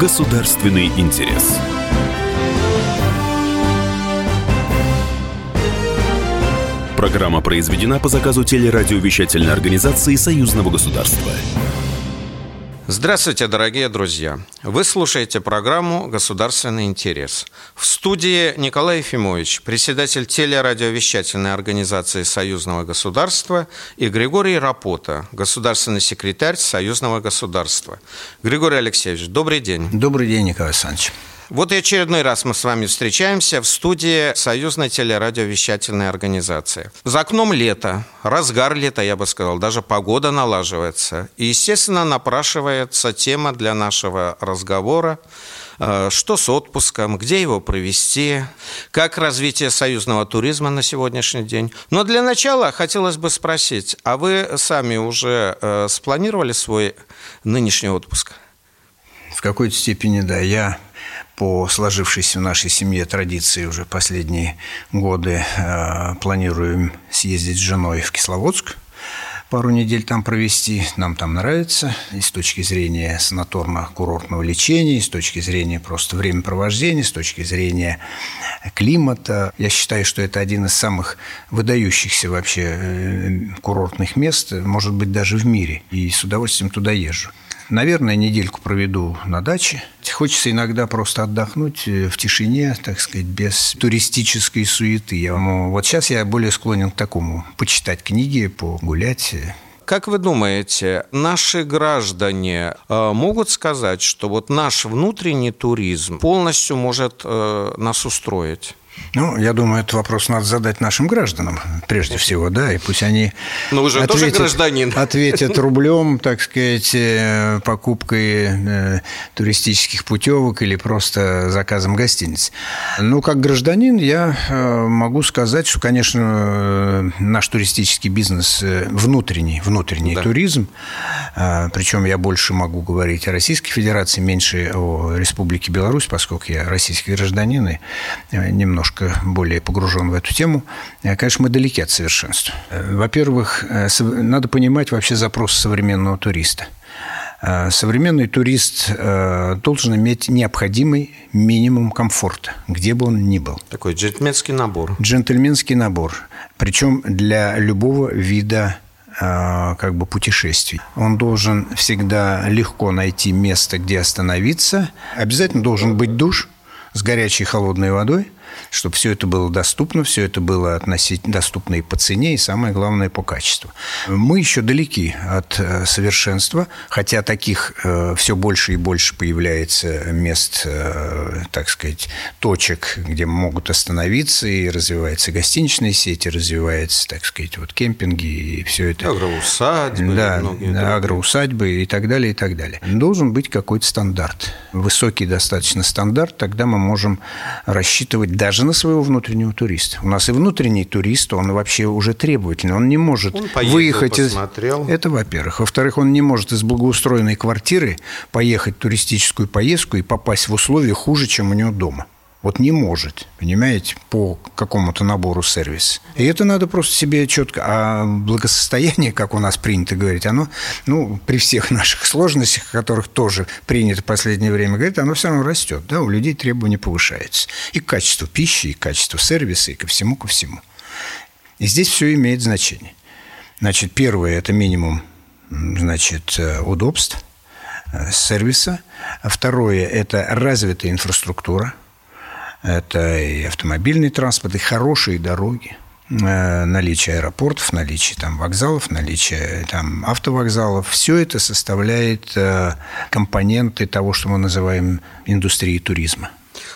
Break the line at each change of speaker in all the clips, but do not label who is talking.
Государственный интерес. Программа произведена по заказу телерадиовещательной организации Союзного государства.
Здравствуйте, дорогие друзья! Вы слушаете программу «Государственный интерес». В студии Николай Ефимович, председатель телерадиовещательной организации Союзного государства, и Григорий Рапота, государственный секретарь Союзного государства. Григорий Алексеевич, добрый день.
Добрый день, Николай Александрович.
Вот и очередной раз мы с вами встречаемся в студии Союзной телерадиовещательной организации. За окном лето, разгар лета, я бы сказал, даже погода налаживается. И, естественно, напрашивается тема для нашего разговора э, что с отпуском, где его провести, как развитие союзного туризма на сегодняшний день. Но для начала хотелось бы спросить, а вы сами уже э, спланировали свой нынешний отпуск?
В какой-то степени, да. Я по сложившейся в нашей семье традиции уже последние годы э, планируем съездить с женой в Кисловодск, пару недель там провести. Нам там нравится и с точки зрения санаторно-курортного лечения, и с точки зрения просто времяпровождения, с точки зрения климата. Я считаю, что это один из самых выдающихся вообще э, курортных мест, может быть, даже в мире. И с удовольствием туда езжу. Наверное, недельку проведу на даче. Хочется иногда просто отдохнуть э, в тишине, так сказать, без туристической суеты. Я, вот сейчас я более склонен к такому. Почитать книги, погулять.
Как вы думаете, наши граждане э, могут сказать, что вот наш внутренний туризм полностью может э, нас устроить?
Ну, я думаю, этот вопрос надо задать нашим гражданам, прежде всего, да, и пусть они
Но вы же ответят, тоже гражданин.
ответят рублем, так сказать, э, покупкой э, туристических путевок или просто заказом гостиниц. Ну, как гражданин я э, могу сказать, что, конечно, наш туристический бизнес внутренний, внутренний да. туризм, причем я больше могу говорить о Российской Федерации, меньше о Республике Беларусь, поскольку я российский гражданин и немножко немножко более погружен в эту тему, э, конечно, мы далеки от совершенства. Э, во-первых, э, надо понимать вообще запрос современного туриста. Современный турист должен иметь необходимый минимум комфорта, где бы он ни был.
Такой джентльменский набор.
Джентльменский набор. Причем для любого вида как бы путешествий. Он должен всегда легко найти место, где остановиться. Обязательно должен быть душ с горячей и холодной водой – чтобы все это было доступно, все это было относительно доступно и по цене, и самое главное по качеству. Мы еще далеки от э, совершенства, хотя таких э, все больше и больше появляется мест, э, так сказать, точек, где могут остановиться, и развивается гостиничная сеть, и развивается, так сказать, вот кемпинги, и все это.
Агроусадьбы.
Да, да агроусадьбы и так далее, и так далее. Должен быть какой-то стандарт. Высокий достаточно стандарт, тогда мы можем рассчитывать даже на своего внутреннего туриста. У нас и внутренний турист, он вообще уже требовательный. Он не может он поездил, выехать
посмотрел.
из... Это, во-первых. Во-вторых, он не может из благоустроенной квартиры поехать в туристическую поездку и попасть в условия хуже, чем у него дома. Вот не может, понимаете, по какому-то набору сервиса. И это надо просто себе четко... А благосостояние, как у нас принято говорить, оно, ну, при всех наших сложностях, которых тоже принято в последнее время говорить, оно все равно растет. Да? У людей требования повышаются. И к качеству пищи, и к качеству сервиса, и ко всему, ко всему. И здесь все имеет значение. Значит, первое – это минимум значит, э, удобств, э, сервиса. Второе – это развитая инфраструктура – это и автомобильный транспорт, и хорошие дороги э, наличие аэропортов, наличие там вокзалов, наличие там автовокзалов, все это составляет э, компоненты того, что мы называем индустрией туризма.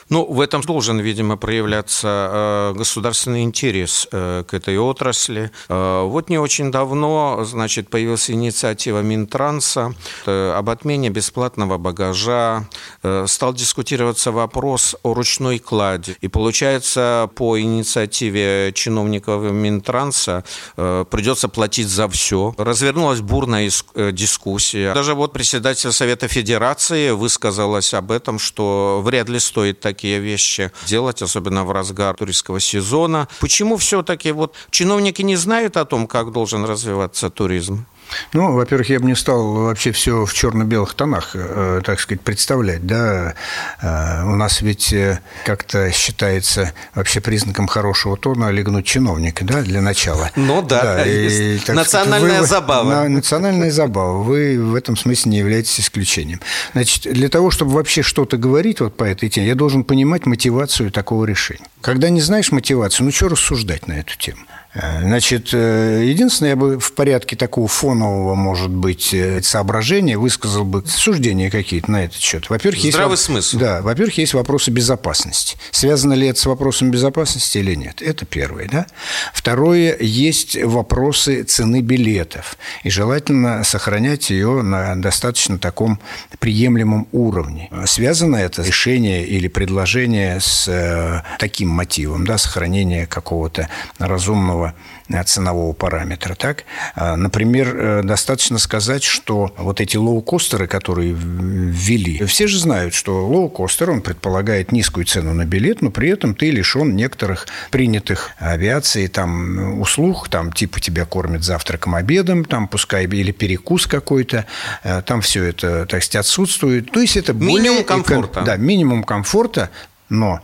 Ну, в этом должен, видимо, проявляться э, государственный интерес э, к этой отрасли. Э, вот не очень давно, значит, появилась инициатива Минтранса об отмене бесплатного багажа. Стал дискутироваться вопрос о ручной кладе. И получается, по инициативе чиновников Минтранса придется платить за все. Развернулась бурная дискуссия. Даже вот председатель Совета Федерации высказалась об этом, что вряд ли стоит так такие вещи делать, особенно в разгар туристского сезона. Почему все-таки вот чиновники не знают о том, как должен развиваться туризм?
Ну, во-первых, я бы не стал вообще все в черно-белых тонах, э, так сказать, представлять. Да? Э, у нас ведь э, как-то считается вообще признаком хорошего тона легнуть чиновника, да, для начала.
Ну да, да и, национальная сказать, вы, забава. На,
национальная забава. Вы в этом смысле не являетесь исключением. Значит, для того, чтобы вообще что-то говорить вот по этой теме, я должен понимать мотивацию такого решения. Когда не знаешь мотивацию, ну что рассуждать на эту тему? Значит, э, единственное, я бы в порядке такого фонового, может быть, э, соображения высказал бы суждения какие-то на этот счет.
Во-первых, Здравый есть, смысл.
Да, во-первых, есть вопросы безопасности. Связано ли это с вопросом безопасности или нет? Это первое, да? Второе, есть вопросы цены билетов. И желательно сохранять ее на достаточно таком приемлемом уровне. Связано это решение или предложение с э, таким мотивом, да, сохранения какого-то разумного ценового, э, ценового параметра. Так? А, например, э, достаточно сказать, что вот эти лоукостеры, которые ввели, все же знают, что лоукостер, он предполагает низкую цену на билет, но при этом ты лишен некоторых принятых авиации там, услуг, там типа тебя кормят завтраком, обедом, там пускай или перекус какой-то, э, там все это, так сказать, отсутствует. То есть это
более... Минимум комфорта.
Да, минимум комфорта, но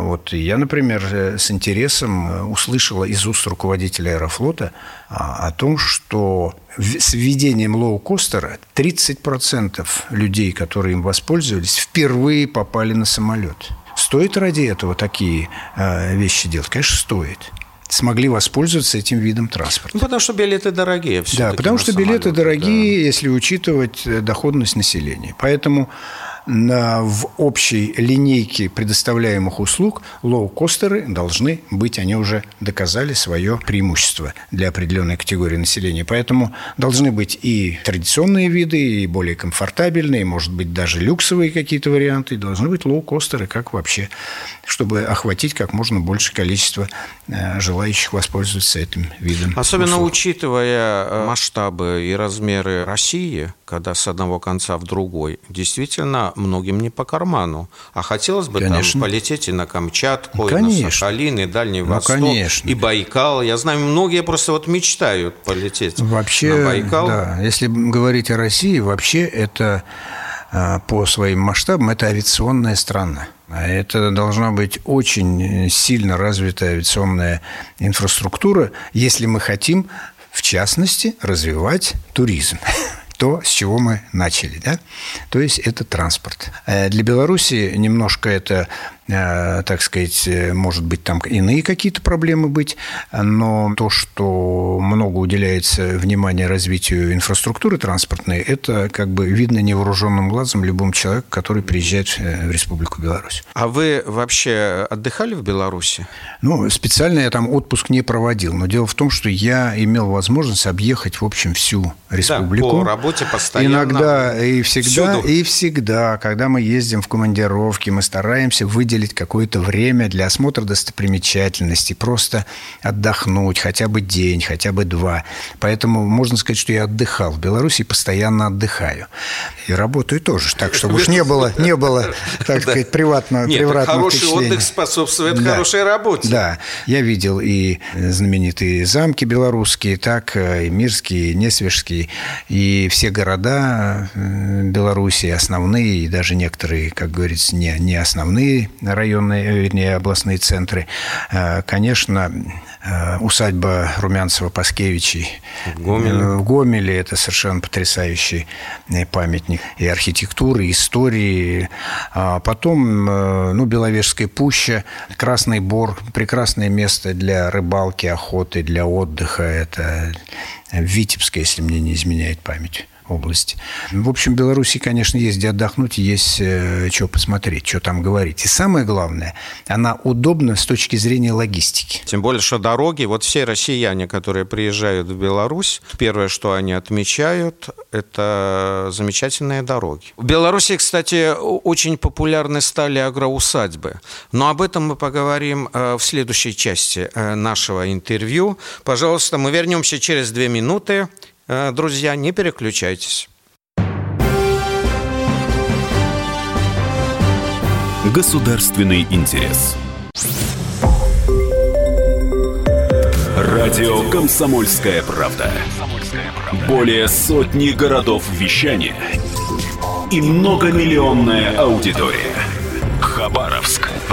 вот я, например, э, с интересом э, услышала из уст руководителя Аэрофлота а, о том, что с введением лоукостера 30% людей, которые им воспользовались, впервые попали на самолет. Стоит ради этого такие э, вещи делать? Конечно, стоит смогли воспользоваться этим видом транспорта.
Ну, потому что билеты дорогие.
Да, потому что билеты дорогие, да. если учитывать доходность населения. Поэтому в общей линейке предоставляемых услуг лоукостеры должны быть, они уже доказали свое преимущество для определенной категории населения. Поэтому должны быть и традиционные виды, и более комфортабельные, может быть, даже люксовые какие-то варианты, и должны быть лоукостеры, как вообще, чтобы охватить как можно большее количество э, желающих воспользоваться этим видом.
Особенно услуг. учитывая э, масштабы и размеры России, когда с одного конца в другой, действительно многим не по карману. А хотелось бы конечно. там полететь и на Камчатку, конечно. и на Сахалин, и Дальний ну, Восток, конечно. и Байкал. Я знаю, многие просто вот мечтают полететь
вообще,
на Байкал.
Да, если говорить о России, вообще это а, по своим масштабам это авиационная страна. А это должна быть очень сильно развитая авиационная инфраструктура, если мы хотим, в частности, развивать туризм то, с чего мы начали. Да? То есть это транспорт. Э, для Беларуси немножко это так сказать, э, может быть, там иные какие-то проблемы быть, но то, что много уделяется внимания развитию инфраструктуры транспортной, это как бы видно невооруженным глазом любому человеку, который приезжает э, в Республику Беларусь.
А вы вообще отдыхали в Беларуси?
Ну, специально я там отпуск не проводил, но дело в том, что я имел возможность объехать, в общем, всю республику.
Да, по работе постоянно.
Иногда и всегда, всюду. и всегда, когда мы ездим в командировки, мы стараемся выделить выделить какое-то время для осмотра достопримечательностей, просто отдохнуть хотя бы день, хотя бы два. Поэтому можно сказать, что я отдыхал в Беларуси, постоянно отдыхаю. И работаю тоже, так чтобы уж не было, не было так сказать, приватного, Нет, приватного
хороший отдых способствует да. хорошей работе.
Да, я видел и знаменитые замки белорусские, так, и Мирские, и Несвежские, и все города э, Беларуси, основные, и даже некоторые, как говорится, не, не основные районные, э, вернее, областные центры. Э, конечно, э, усадьба Румянцева-Паскевичей в Гомеле. в Гомеле. Это совершенно потрясающий памятник и архитектуры, и истории. А потом, ну, Беловежская пуща, Красный Бор, прекрасное место для рыбалки, охоты, для отдыха. Это Витебская, если мне не изменяет память области. В общем, в Беларуси, конечно, есть где отдохнуть, есть э, что посмотреть, что там говорить. И самое главное, она удобна с точки зрения логистики.
Тем более, что дороги, вот все россияне, которые приезжают в Беларусь, первое, что они отмечают, это замечательные дороги. В Беларуси, кстати, очень популярны стали агроусадьбы. Но об этом мы поговорим э, в следующей части э, нашего интервью. Пожалуйста, мы вернемся через две минуты друзья, не переключайтесь.
Государственный интерес. Радио «Комсомольская правда». Более сотни городов вещания и многомиллионная аудитория. Хабаровск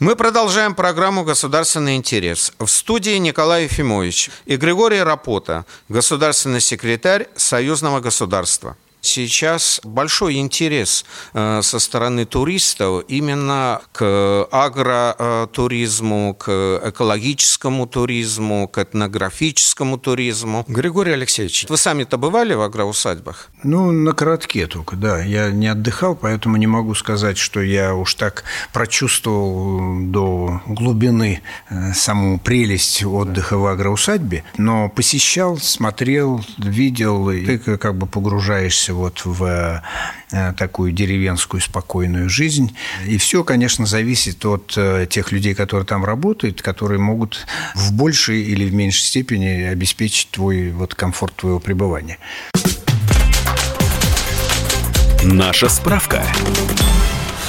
Мы продолжаем программу «Государственный интерес». В студии Николай Ефимович и Григорий Рапота, государственный секретарь Союзного государства. Сейчас большой интерес э, со стороны туристов именно к агротуризму, к экологическому туризму, к этнографическому туризму. Григорий Алексеевич, вы сами-то бывали в агроусадьбах?
Ну, на коротке только, да. Я не отдыхал, поэтому не могу сказать, что я уж так прочувствовал до глубины э, саму прелесть отдыха в агроусадьбе, но посещал, смотрел, видел, и ты как бы погружаешься погрузишься вот в э, такую деревенскую спокойную жизнь. И все, конечно, зависит от э, тех людей, которые там работают, которые могут в большей или в меньшей степени обеспечить твой вот комфорт твоего пребывания.
Наша справка.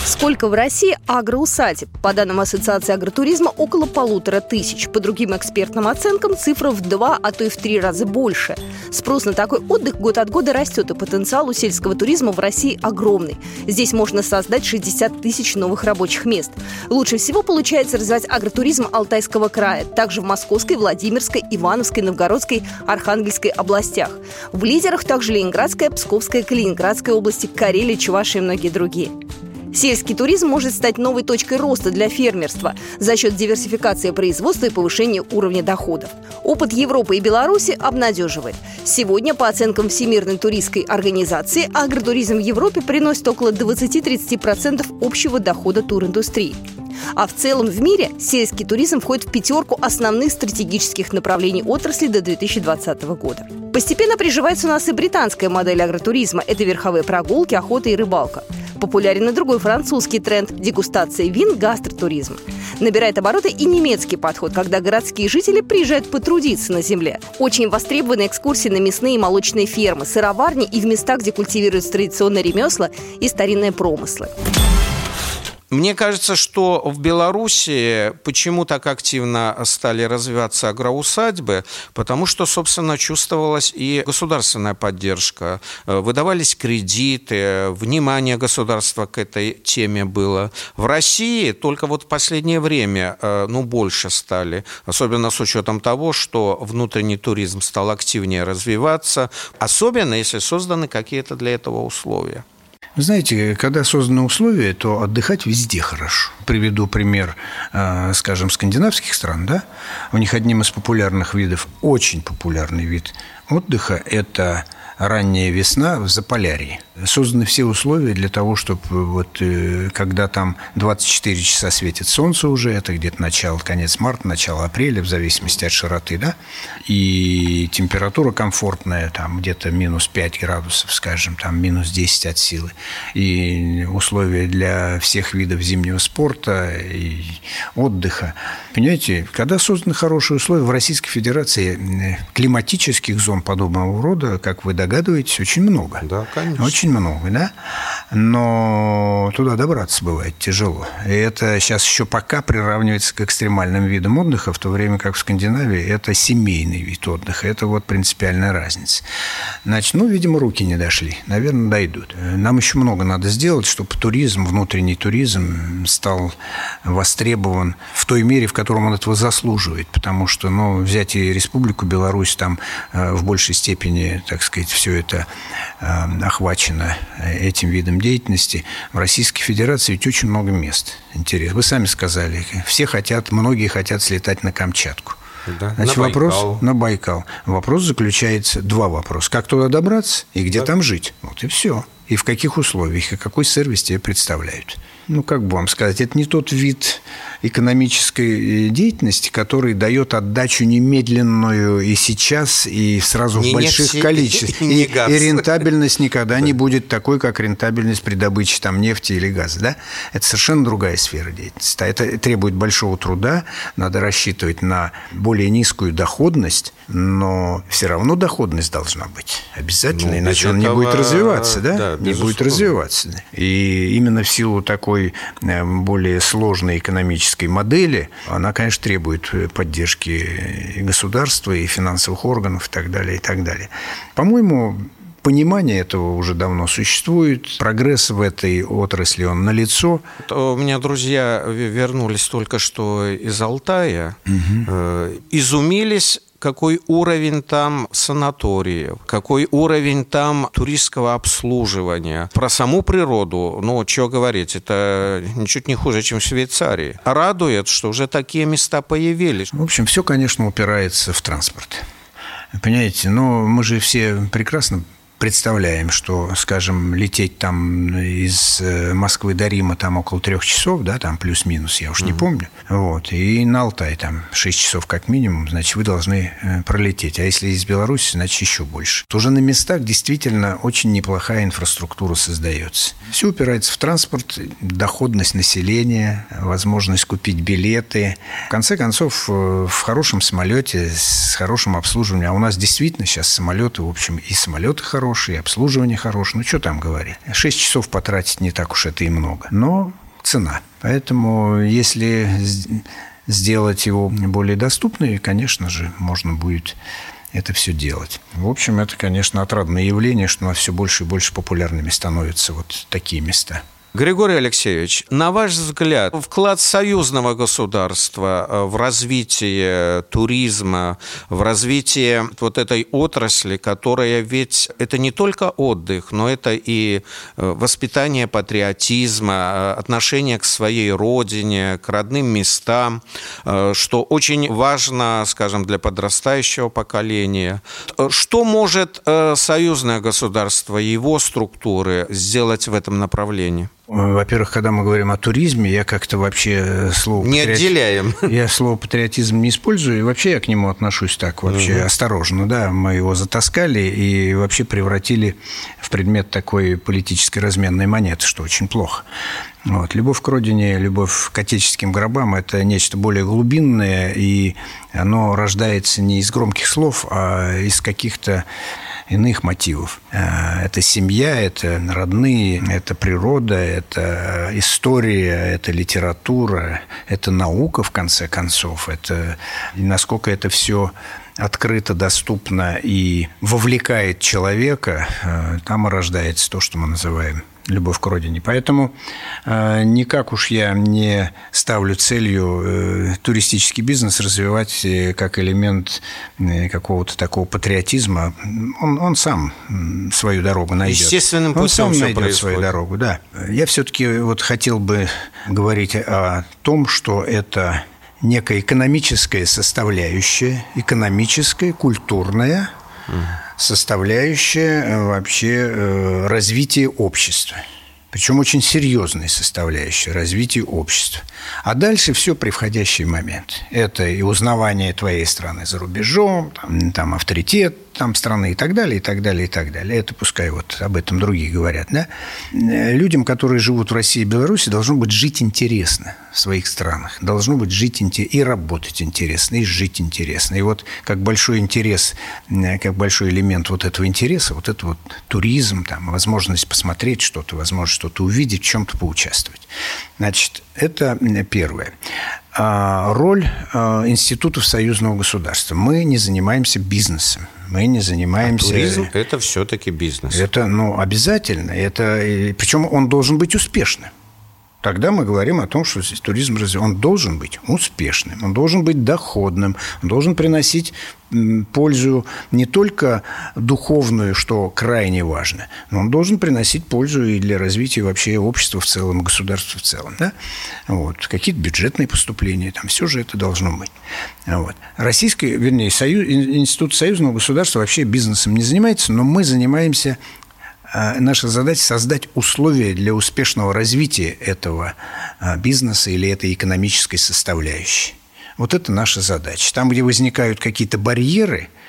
Сколько в России агроусадеб? По данным Ассоциации агротуризма, около полутора тысяч. По другим экспертным оценкам, цифра в два, а то и в три раза больше. Спрос на такой отдых год от года растет, и потенциал у сельского туризма в России огромный. Здесь можно создать 60 тысяч новых рабочих мест. Лучше всего получается развивать агротуризм Алтайского края, также в Московской, Владимирской, Ивановской, Новгородской, Архангельской областях. В лидерах также Ленинградская, Псковская, Калининградская области, Карелия, Чувашия и многие другие. Сельский туризм может стать новой точкой роста для фермерства за счет диверсификации производства и повышения уровня доходов. Опыт Европы и Беларуси обнадеживает. Сегодня, по оценкам Всемирной туристской организации, агротуризм в Европе приносит около 20-30% общего дохода туриндустрии. А в целом в мире сельский туризм входит в пятерку основных стратегических направлений отрасли до 2020 года. Постепенно приживается у нас и британская модель агротуризма. Это верховые прогулки, охота и рыбалка. Популярен и другой французский тренд – дегустация вин, гастротуризм. Набирает обороты и немецкий подход, когда городские жители приезжают потрудиться на земле. Очень востребованы экскурсии на мясные и молочные фермы, сыроварни и в места, где культивируются традиционные ремесла и старинные промыслы.
Мне кажется, что в Беларуси почему так активно стали развиваться агроусадьбы, потому что, собственно, чувствовалась и государственная поддержка. Э, выдавались кредиты, внимание государства к этой теме было. В России только вот в последнее время, э, ну, больше стали, особенно с учетом того, что внутренний туризм стал активнее развиваться, особенно если созданы какие-то для этого условия.
Знаете, когда созданы условия, то отдыхать везде хорошо. Приведу пример, э, скажем, скандинавских стран. Да? У них одним из популярных видов, очень популярный вид отдыха – это ранняя весна в Заполярье. Созданы все условия для того, чтобы вот э, когда там 24 часа светит солнце уже, это где-то начало, конец марта, начало апреля, в зависимости от широты, да, и температура комфортная, там где-то минус 5 градусов, скажем, там минус 10 от силы, и условия для всех видов зимнего спорта и отдыха. Понимаете, когда созданы хорошие условия в Российской Федерации э, климатических зон подобного рода, как вы догадываетесь, очень много.
Да, конечно.
Очень много, да? Но туда добраться бывает тяжело. И это сейчас еще пока приравнивается к экстремальным видам отдыха, в то время как в Скандинавии это семейный вид отдыха. Это вот принципиальная разница. Значит, ну, видимо, руки не дошли. Наверное, дойдут. Нам еще много надо сделать, чтобы туризм, внутренний туризм стал востребован в той мере, в котором он этого заслуживает. Потому что, ну, взять и Республику Беларусь, там э, в большей степени, так сказать, все это э, охвачено этим видом деятельности. В Российской Федерации ведь очень много мест. Интересно. Вы сами сказали, все хотят, многие хотят слетать на Камчатку. Да, Значит, на вопрос Байкал. на Байкал. Вопрос заключается два вопроса: как туда добраться и где да. там жить. Вот и все. И в каких условиях и какой сервис тебе представляют. Ну, как бы вам сказать, это не тот вид экономической э, деятельности, который дает отдачу немедленную и сейчас, и сразу не в больших нефть, количествах. И, и, и рентабельность никогда не будет такой, как рентабельность при добыче там, нефти или газа. Да? Это совершенно другая сфера деятельности. Это требует большого труда, надо рассчитывать на более низкую доходность, но все равно доходность должна быть обязательно, ну, иначе он не будет развиваться, да? да не будет развиваться. И именно в силу такой э, более сложной экономической модели, она, конечно, требует э, поддержки и государства, и финансовых органов, и так далее, и так далее. По-моему, Понимание этого уже давно существует. Прогресс в этой отрасли, он налицо.
У меня друзья вернулись только что из Алтая. Угу. Изумились какой уровень там санаториев, какой уровень там туристского обслуживания. Про саму природу, ну, что говорить, это ничуть не хуже, чем в Швейцарии. Радует, что уже такие места появились.
В общем, все, конечно, упирается в транспорт. Понимаете, но мы же все прекрасно представляем, что, скажем, лететь там из э, Москвы до Рима там около трех часов, да, там плюс-минус, я уж не помню, вот, и на Алтай там шесть часов как минимум, значит, вы должны э, пролететь, а если из Беларуси, значит, еще больше. То уже на местах действительно очень неплохая инфраструктура создается. Все упирается в транспорт, доходность населения, возможность купить билеты. В конце концов, э, в хорошем самолете с хорошим обслуживанием, а у нас действительно сейчас самолеты, в общем, и самолеты хорошие, хороший, обслуживание хорошее. Ну, что там говорить? Шесть часов потратить не так уж это и много. Но цена. Поэтому, если сделать его более доступным, конечно же, можно будет это все делать. В общем, это, конечно, отрадное явление, что у нас все больше и больше популярными становятся вот такие места.
Григорий Алексеевич, на ваш взгляд, вклад союзного государства э, в развитие туризма, в развитие вот этой отрасли, которая ведь это не только отдых, но это и э, воспитание патриотизма, э, отношение к своей родине, к родным местам, что очень важно, скажем, для подрастающего поколения. Что может союзное государство, его структуры сделать в этом направлении?
Во-первых, когда мы говорим о туризме, я как-то вообще э, слово...
Не патриот... отделяем.
Я слово патриотизм не использую, и вообще я к нему отношусь так вообще угу. осторожно. Да, мы его затаскали и вообще превратили в предмет такой политической разменной монеты, что очень плохо. Вот. Любовь к родине, любовь к отеческим гробам – это нечто более глубинное, и оно рождается не из громких слов, а из каких-то иных мотивов. Э, это семья, это родные, это природа, это история, это литература, это наука, в конце концов. Это насколько это все открыто, доступно и вовлекает человека, э, там и рождается то, что мы называем любовь к родине. Поэтому э, никак уж я не ставлю целью э, туристический бизнес развивать э, как элемент э, какого-то такого патриотизма. Он, он сам свою дорогу найдет.
Естественным
путем
Он сам
найдет
происходит.
свою дорогу, да. Я все-таки вот хотел бы говорить о том, что это некая экономическая составляющая, экономическая, культурная, составляющая э, вообще э, развития общества. Причем очень серьезная составляющая развития общества. А дальше все при входящий момент. Это и узнавание твоей страны за рубежом, там, там авторитет там страны и так далее, и так далее, и так далее. Это пускай вот об этом другие говорят. Да? Людям, которые живут в России и Беларуси, должно быть жить интересно в своих странах. Должно быть жить и работать интересно, и жить интересно. И вот как большой интерес, как большой элемент вот этого интереса, вот это вот туризм, там, возможность посмотреть что-то, возможность что-то увидеть, в чем-то поучаствовать. Значит, это первое. А, роль а, институтов союзного государства. Мы не занимаемся бизнесом. Мы не занимаемся... А
туризм – это все-таки бизнес.
Это, ну, обязательно. Это, причем он должен быть успешным. Тогда мы говорим о том, что туризм он должен быть успешным, он должен быть доходным, он должен приносить пользу не только духовную, что крайне важно, но он должен приносить пользу и для развития вообще общества в целом, государства в целом. Да? Вот. Какие-то бюджетные поступления, там все же это должно быть. Вот. Российский, вернее, союз, Институт союзного государства вообще бизнесом не занимается, но мы занимаемся наша задача создать условия для успешного развития этого а, бизнеса или этой экономической составляющей. Вот это наша задача. Там, где возникают какие-то барьеры –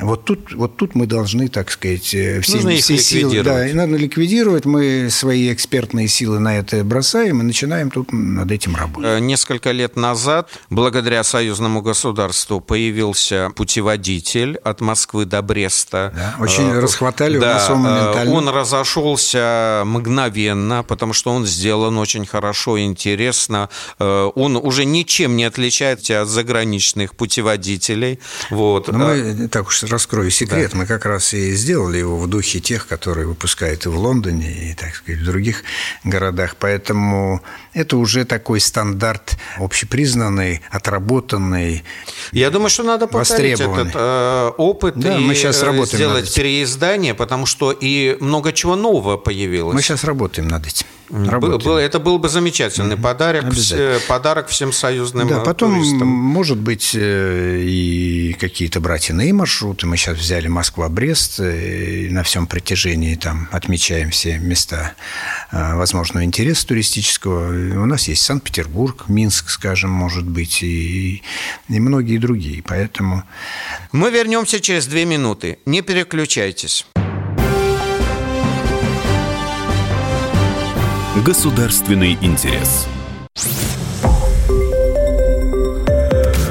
вот тут, вот тут мы должны, так сказать, э, все,
Нужно
все силы... Да, и надо ликвидировать. Мы свои экспертные силы на это бросаем и начинаем тут над этим работать.
Э, несколько лет назад, благодаря союзному государству, появился путеводитель от Москвы до Бреста.
Да, очень э, расхватали
да,
у нас моментально.
Он разошелся мгновенно, потому что он сделан очень хорошо и интересно. Он уже ничем не отличается от заграничных путеводителей. Вот.
Но мы так уж раскрою секрет. Да. Мы как раз и сделали его в духе тех, которые выпускают и в Лондоне, и, так сказать, в других городах. Поэтому это уже такой стандарт общепризнанный, отработанный.
Я думаю, что надо повторить этот э, опыт
да,
и
мы сейчас
э,
работаем
сделать переиздание, потому что и много чего нового появилось.
Мы сейчас работаем над этим. Работаем.
Это был бы замечательный подарок, подарок всем союзным
да, потом,
туристам.
может быть, э, и какие-то братьяные маршруты. Мы сейчас взяли Москва-Брест, э, и на всем протяжении там отмечаем все места э, возможного интереса туристического. У нас есть Санкт-Петербург, Минск, скажем, может быть, и, и многие другие. Поэтому...
Мы вернемся через две минуты. Не переключайтесь.
Государственный интерес.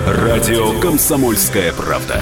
Радио «Комсомольская правда».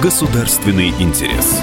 Государственный интерес.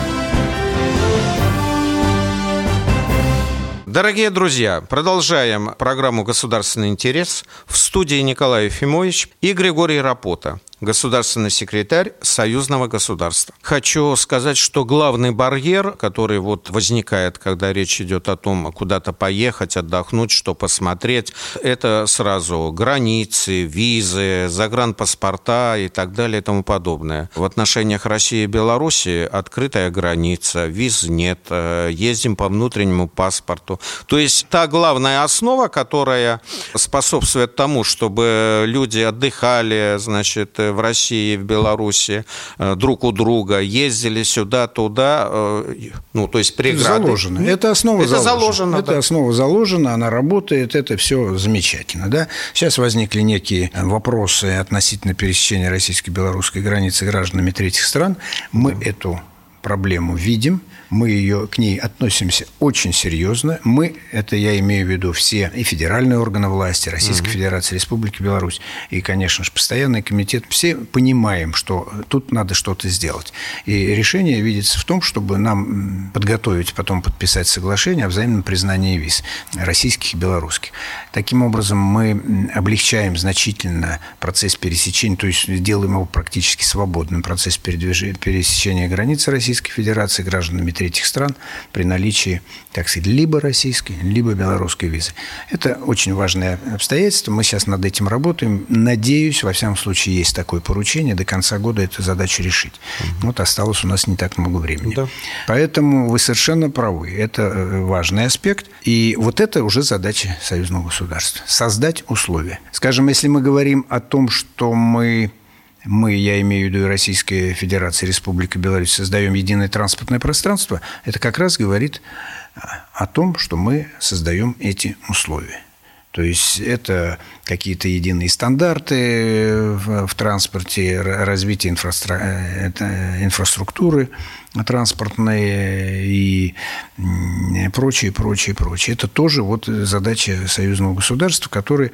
Дорогие друзья, продолжаем программу «Государственный интерес». В студии Николай Ефимович и Григорий Рапота государственный секретарь союзного государства. Хочу сказать, что главный барьер, который вот возникает, когда речь идет о том, куда-то поехать, отдохнуть, что посмотреть, это сразу границы, визы, загранпаспорта и так далее и тому подобное. В отношениях России и Беларуси открытая граница, виз нет, э, ездим по внутреннему паспорту. То есть та главная основа, которая способствует тому, чтобы люди отдыхали, значит, в России и в Беларуси э, друг у друга, ездили сюда, туда, э, ну, то есть преграды.
Заложено. Это основа
это
заложена.
заложено.
Это
да.
основа заложена, она работает, это все замечательно. Да? Сейчас возникли некие вопросы относительно пересечения российско-белорусской границы гражданами третьих стран. Мы да. эту проблему видим – мы ее, к ней относимся очень серьезно. Мы, это я имею в виду все и федеральные органы власти, Российской угу. Федерации, Республики Беларусь, и, конечно же, постоянный комитет, все понимаем, что тут надо что-то сделать. И решение видится в том, чтобы нам подготовить, потом подписать соглашение о взаимном признании виз российских и белорусских. Таким образом, мы облегчаем значительно процесс пересечения, то есть делаем его практически свободным, процесс пересечения границы Российской Федерации гражданами третьих стран при наличии, так сказать, либо российской, либо белорусской визы. Это очень важное обстоятельство. Мы сейчас над этим работаем. Надеюсь, во всяком случае, есть такое поручение. До конца года эту задачу решить. Угу. Вот осталось у нас не так много времени. Да. Поэтому вы совершенно правы. Это э, важный аспект. И вот это уже задача союзного государства. Создать условия. Скажем, если мы говорим о том, что мы мы, я имею в виду Российская Федерация, Республика Беларусь, создаем единое транспортное пространство, это как раз говорит о том, что мы создаем эти условия. То есть это какие-то единые стандарты в, транспорте, развитие э, инфраструктуры транспортной и прочее, прочее, прочее. Это тоже вот задача союзного государства, которая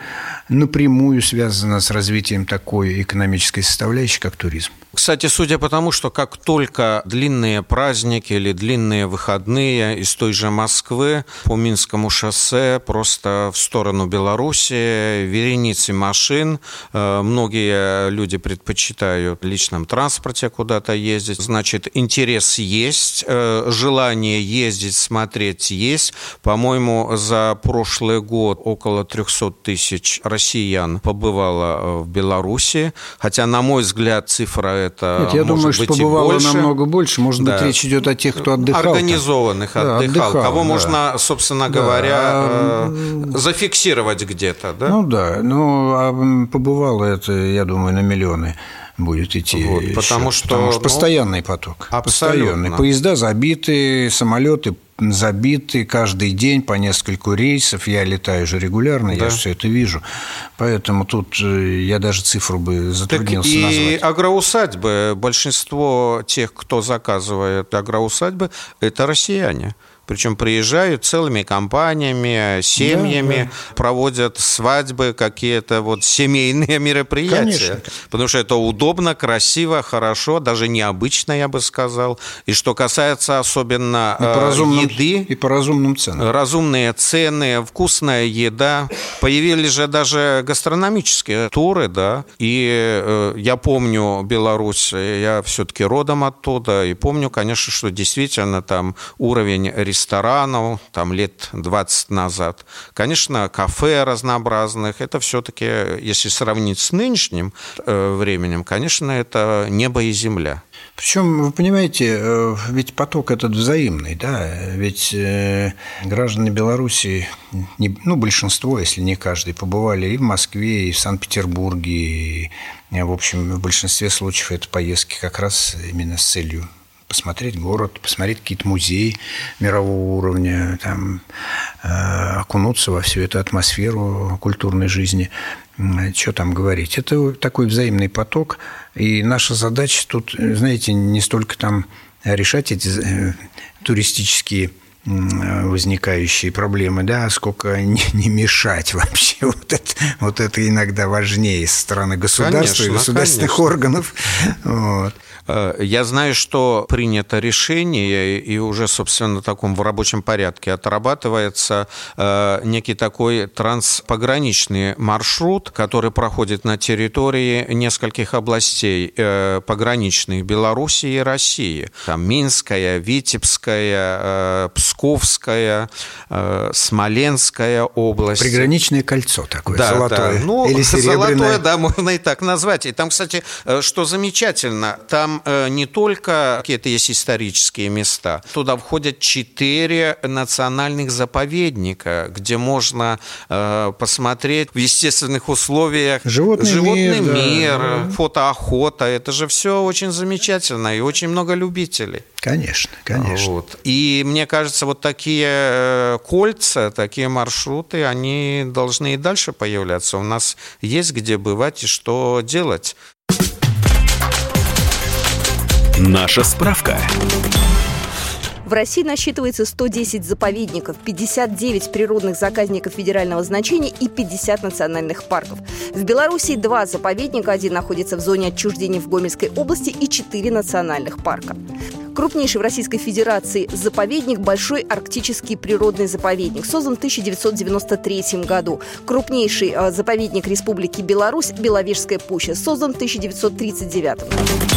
напрямую связана с развитием такой экономической составляющей, как туризм.
Кстати, судя по тому, что как только длинные праздники или длинные выходные из той же Москвы по Минскому шоссе просто в сторону Беларуси вереницы машин. Э, многие люди предпочитают в личном транспорте куда-то ездить. Значит, интерес есть, э, желание ездить, смотреть есть. По-моему, за прошлый год около 300 тысяч россиян побывало в Беларуси. Хотя, на мой взгляд, цифра это
Нет, я думаю, что побывало
больше.
намного больше. Может
Да.
быть, речь идет о тех, кто отдыхал.
Организованных
Да,
отдыхал.
отдыхал,
Кого
да.
можно, собственно говоря, э, зафиксировать где-то, да?
Ну да, ну а побывало это, я думаю, на миллионы будет идти.
Вот,
счет,
потому что,
потому что
ну,
постоянный поток.
абсолютно.
Постоянный. Поезда забиты, самолеты забиты каждый день по нескольку рейсов. Я летаю же регулярно,
Да.
я все это вижу. Поэтому тут э, я даже цифру бы
Так
затруднился
и
назвать.
агроусадьбы, большинство тех, кто заказывает агроусадьбы, это россияне. Причем приезжают целыми компаниями, семьями, проводят свадьбы, какие-то вот семейные мероприятия.
Конечно.
Потому что это удобно, красиво, хорошо, даже необычно, я бы сказал. И что касается особенно
И по,
э,
разумным,
еды,
и по разумным ценам.
разумные цены, вкусная еда. Появились же даже гастрономические туры, да. И э, я помню Беларусь, я все-таки родом оттуда, и помню, конечно, что действительно там уровень ресторанов, там лет 20 назад. Конечно, кафе разнообразных, это все-таки, если сравнить с нынешним э, временем, конечно, это небо и земля.
Причем, вы понимаете, э, ведь поток этот взаимный, да, ведь э, граждане Беларуси, ну, большинство, если не каждый, побывали и в Москве, и в Санкт-Петербурге, и, в общем, в большинстве случаев это поездки как раз именно с целью посмотреть город, посмотреть какие-то музеи мирового уровня, там, э, окунуться во всю эту атмосферу культурной жизни. Что там говорить? Это такой взаимный поток, и наша задача тут, знаете, не столько там решать эти э, туристические возникающие проблемы, да, а сколько не, не мешать вообще. Вот это, вот это иногда важнее со стороны государства и
Конечно,
государственных
конечно.
органов. Вот.
Э, Я знаю, что принято решение, и уже, собственно, в таком в рабочем порядке отрабатывается э, некий такой транспограничный маршрут, который проходит на территории нескольких областей э, пограничных Белоруссии и России. Там Минская, Витебская, Псковская, Смоленская область.
Приграничное кольцо такое,
Да,
золотое.
да. Ну,
или серебряное.
золотое, да, можно и так назвать. И там, кстати, что замечательно, там э, не только какие-то есть исторические места, туда входят четыре национальных заповедника, где можно э, посмотреть в естественных условиях
Животный
животный
мир, да.
мир, фотоохота. Это же все очень замечательно и очень много любителей.
Конечно, конечно.
Вот. И мне кажется, вот такие э, кольца, такие маршруты, они должны и дальше появляться. У нас есть где бывать и что делать.
Наша справка.
В России насчитывается 110 заповедников, 59 природных заказников федерального значения и 50 национальных парков. В Беларуси два заповедника, один находится в зоне отчуждения в Гомельской области и четыре национальных парка. Крупнейший в Российской Федерации заповедник – Большой арктический природный заповедник, создан в 1993 году. Крупнейший э, заповедник Республики Беларусь – Беловежская пуща, создан в 1939 году.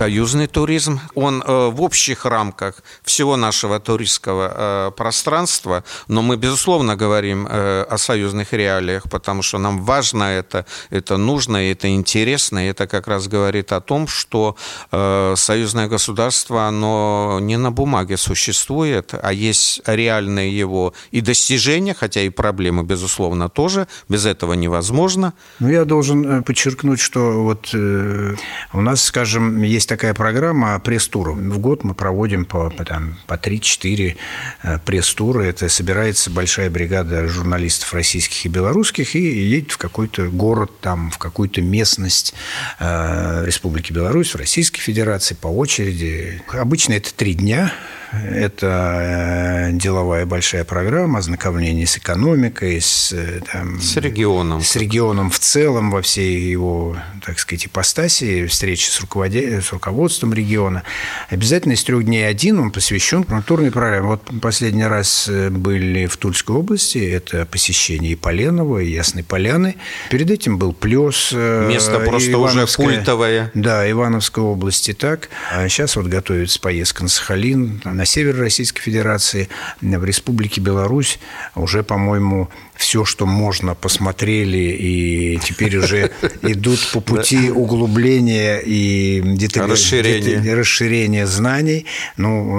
Союзный туризм, он э, в общих рамках всего нашего туристского э, пространства, но мы, безусловно, говорим э, о союзных реалиях, потому что нам важно это, это нужно, это интересно, и это как раз говорит о том, что союзное государство, оно не на бумаге существует, а есть реальные его и достижения, хотя и проблемы, безусловно, тоже, без этого невозможно.
Ну, я должен подчеркнуть, что вот у нас, скажем, есть такая программа пресс-туров. В год мы проводим по, по, там, по 3-4 э, пресс-тура. Это собирается большая бригада журналистов российских и белорусских и едет в какой-то город, там, в какую-то местность э, Республики Беларусь, в Российской Федерации по очереди. Обычно это три дня Это э, деловая большая программа, ознакомление с экономикой, с,
э, там, с регионом.
С регионом в целом, во всей его, так сказать, ипостаси, встречи с, руководя... с руководством региона. Обязательно из трех дней один он посвящен культурной программе. Вот последний раз э, были в Тульской области, это посещение и Поленова, и Ясной Поляны. Перед этим был Плес.
Место просто уже культовое.
Да, Ивановской области так. А сейчас вот готовится поездка на Сахалин, на север Российской Федерации, в Республике Беларусь. Уже, по-моему, все, что можно, посмотрели, и теперь уже идут по пути углубления и
расширения.
знаний. Ну,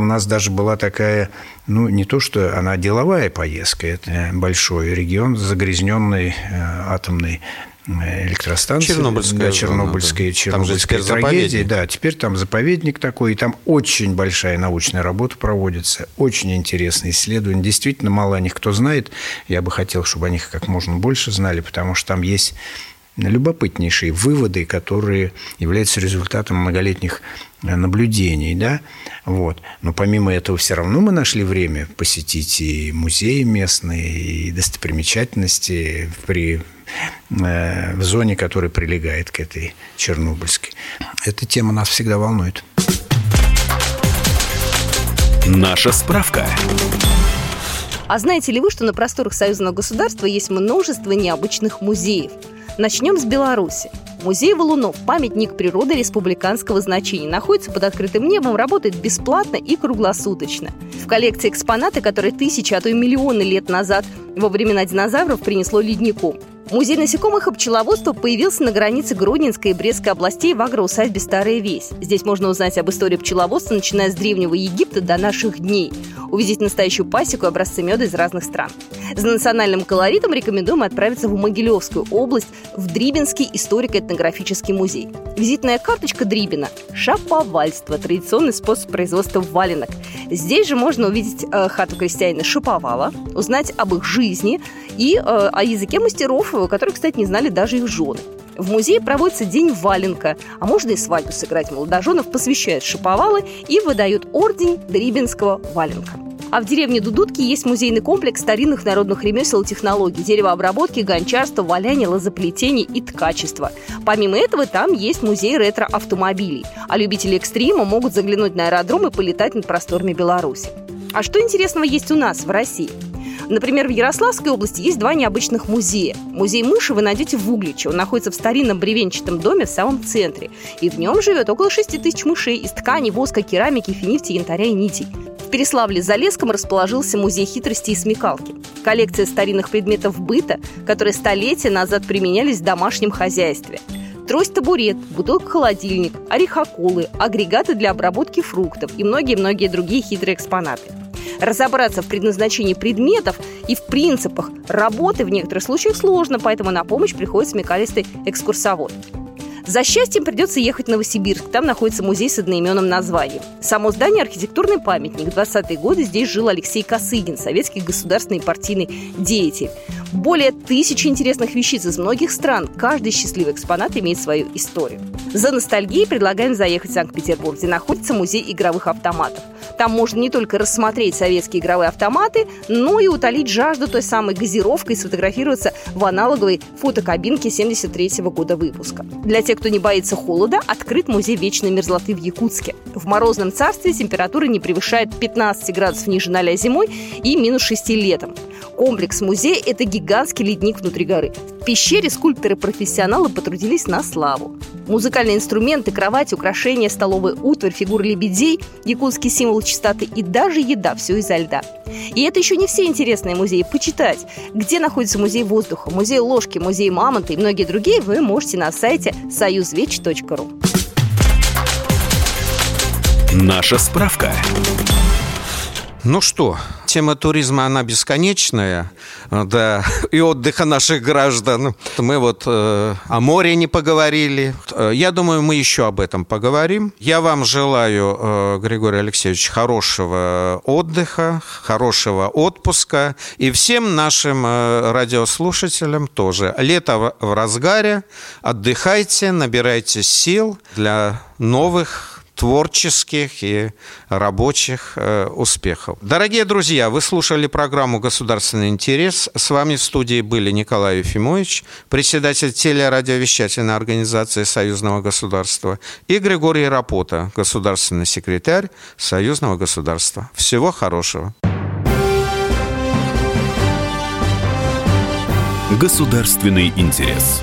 у нас даже была такая, ну, не то, что она деловая поездка, это большой регион, загрязненный э, атомной электростанции.
Чернобыльская.
Да, Чернобыльская, Чернобыльская
там трагедия.
Да, теперь там заповедник такой, и там очень большая научная работа проводится, очень интересные исследования. Действительно, мало о них кто знает. Я бы хотел, чтобы о них как можно больше знали, потому что там есть любопытнейшие выводы, которые являются результатом многолетних э, наблюдений, да, вот. Но помимо этого все равно мы нашли время посетить и музеи местные, и достопримечательности при в зоне, которая прилегает к этой Чернобыльской. Эта тема нас всегда волнует.
Наша справка.
А знаете ли вы, что на просторах союзного государства есть множество необычных музеев – Начнем с Беларуси. Музей валунов – памятник природы республиканского значения. Находится под открытым небом, работает бесплатно и круглосуточно. В коллекции экспонаты, которые тысячи, а то и миллионы лет назад во времена динозавров принесло ледником. Музей насекомых и пчеловодства появился на границе Гродненской и Брестской областей в агроусадьбе «Старая Весь». Здесь можно узнать об истории пчеловодства, начиная с Древнего Египта до наших дней. Увидеть настоящую пасеку и образцы меда из разных стран. За национальным колоритом рекомендуем отправиться в Могилевскую область, в Дрибинский историко-этнографический музей. Визитная карточка Дрибина – шаповальство, традиционный способ производства валенок. Здесь же можно увидеть э, хату крестьянина Шаповала, узнать об их жизни и э, о языке мастеров, которые, кстати, не знали даже их жены. В музее проводится день валенка, а можно и свадьбу сыграть. Молодоженов посвящают шиповалы и выдают орден Дрибинского валенка. А в деревне Дудутки есть музейный комплекс старинных народных ремесел и технологий, деревообработки, гончарства, валяния, лозоплетения и ткачества. Помимо этого, там есть музей ретро-автомобилей. А любители экстрима могут заглянуть на аэродром и полетать над просторами Беларуси. А что интересного есть у нас, в России? Например, в Ярославской области есть два необычных музея. Музей мыши вы найдете в Угличе. Он находится в старинном бревенчатом доме в самом центре. И в нем живет около 6 тысяч мышей из ткани, воска, керамики, финифти, янтаря и нитей. В Переславле-Залесском расположился музей хитрости и смекалки. Коллекция старинных предметов быта, которые столетия назад применялись в домашнем хозяйстве трость-табурет, бутылка-холодильник, орехоколы, агрегаты для обработки фруктов и многие-многие другие хитрые экспонаты. Разобраться в предназначении предметов и в принципах работы в некоторых случаях сложно, поэтому на помощь приходит смекалистый экскурсовод. За счастьем придется ехать в Новосибирск. Там находится музей с одноименным названием. Само здание – архитектурный памятник. В 20-е годы здесь жил Алексей Косыгин, советский государственный партийный деятель. Более тысячи интересных вещиц из многих стран. Каждый счастливый экспонат имеет свою историю. За ностальгией предлагаем заехать в Санкт-Петербург, где находится музей игровых автоматов. Там можно не только рассмотреть советские игровые автоматы, но и утолить жажду той самой газировкой и сфотографироваться в аналоговой фотокабинке 73 -го года выпуска. Для тех, кто не боится холода, открыт музей вечной мерзлоты в Якутске. В морозном царстве температура не превышает 15 градусов ниже 0 зимой и минус 6 летом. Комплекс музея – это гигантский ледник внутри горы. В пещере скульпторы-профессионалы потрудились на славу. Музыкальные инструменты, кровати, украшения, столовая утварь, фигуры лебедей, якутский символ чистоты и даже еда – все изо льда. И это еще не все интересные музеи. Почитать, где находится музей воздуха, музей ложки, музей мамонта и многие другие вы можете на сайте союзвеч.ру.
Наша справка.
Ну что, тема туризма, она бесконечная, да, и отдыха наших граждан. Мы вот э, о море не поговорили. Я думаю, мы еще об этом поговорим. Я вам желаю, э, Григорий Алексеевич, хорошего отдыха, хорошего отпуска. И всем нашим э, радиослушателям тоже. Лето в разгаре. Отдыхайте, набирайте сил для новых творческих и рабочих э, успехов. Дорогие друзья, вы слушали программу «Государственный интерес». С вами в студии были Николай Ефимович, председатель телерадиовещательной организации Союзного государства, и Григорий Рапота, государственный секретарь Союзного государства. Всего хорошего.
Государственный интерес.